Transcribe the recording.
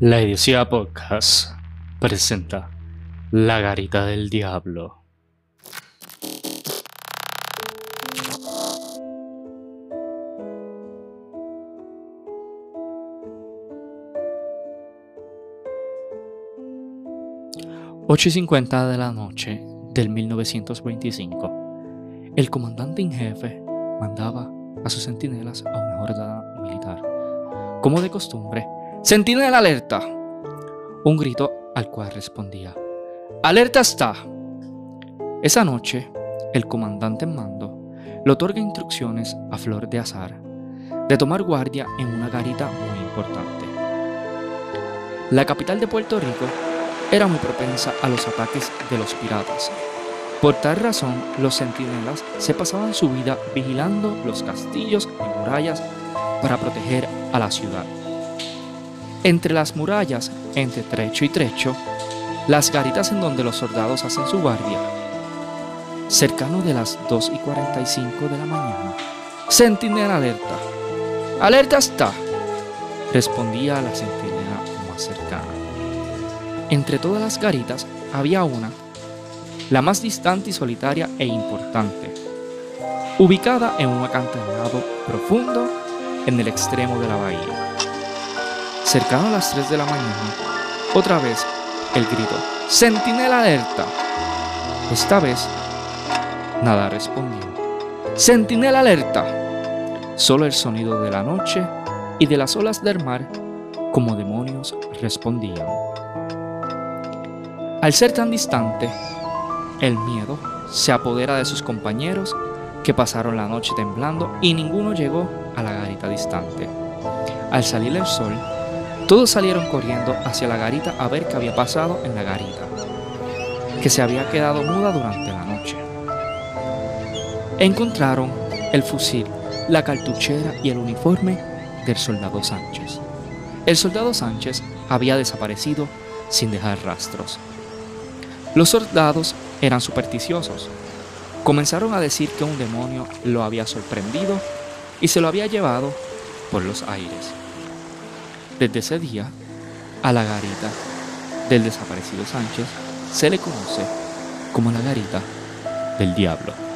La Idiocia Podcast presenta La Garita del Diablo. Ocho y cincuenta de la noche del 1925, el comandante en jefe mandaba a sus centinelas a una jornada militar. Como de costumbre, Sentinela alerta. Un grito al cual respondía, Alerta está. Esa noche, el comandante en mando le otorga instrucciones a Flor de Azar de tomar guardia en una garita muy importante. La capital de Puerto Rico era muy propensa a los ataques de los piratas. Por tal razón, los centinelas se pasaban su vida vigilando los castillos y murallas para proteger a la ciudad. Entre las murallas, entre trecho y trecho, las garitas en donde los soldados hacen su guardia. Cercano de las 2 y 45 de la mañana, centinela alerta. ¡Alerta está! Respondía la centinela más cercana. Entre todas las garitas había una, la más distante y solitaria e importante, ubicada en un acantilado profundo en el extremo de la bahía. Cercano a las 3 de la mañana, otra vez el grito, Sentinela alerta. Esta vez, nada respondió. Sentinela alerta. Solo el sonido de la noche y de las olas del mar como demonios respondían. Al ser tan distante, el miedo se apodera de sus compañeros que pasaron la noche temblando y ninguno llegó a la garita distante. Al salir el sol, todos salieron corriendo hacia la garita a ver qué había pasado en la garita, que se había quedado muda durante la noche. Encontraron el fusil, la cartuchera y el uniforme del soldado Sánchez. El soldado Sánchez había desaparecido sin dejar rastros. Los soldados eran supersticiosos. Comenzaron a decir que un demonio lo había sorprendido y se lo había llevado por los aires. Desde ese día, a la garita del desaparecido Sánchez se le conoce como la garita del diablo.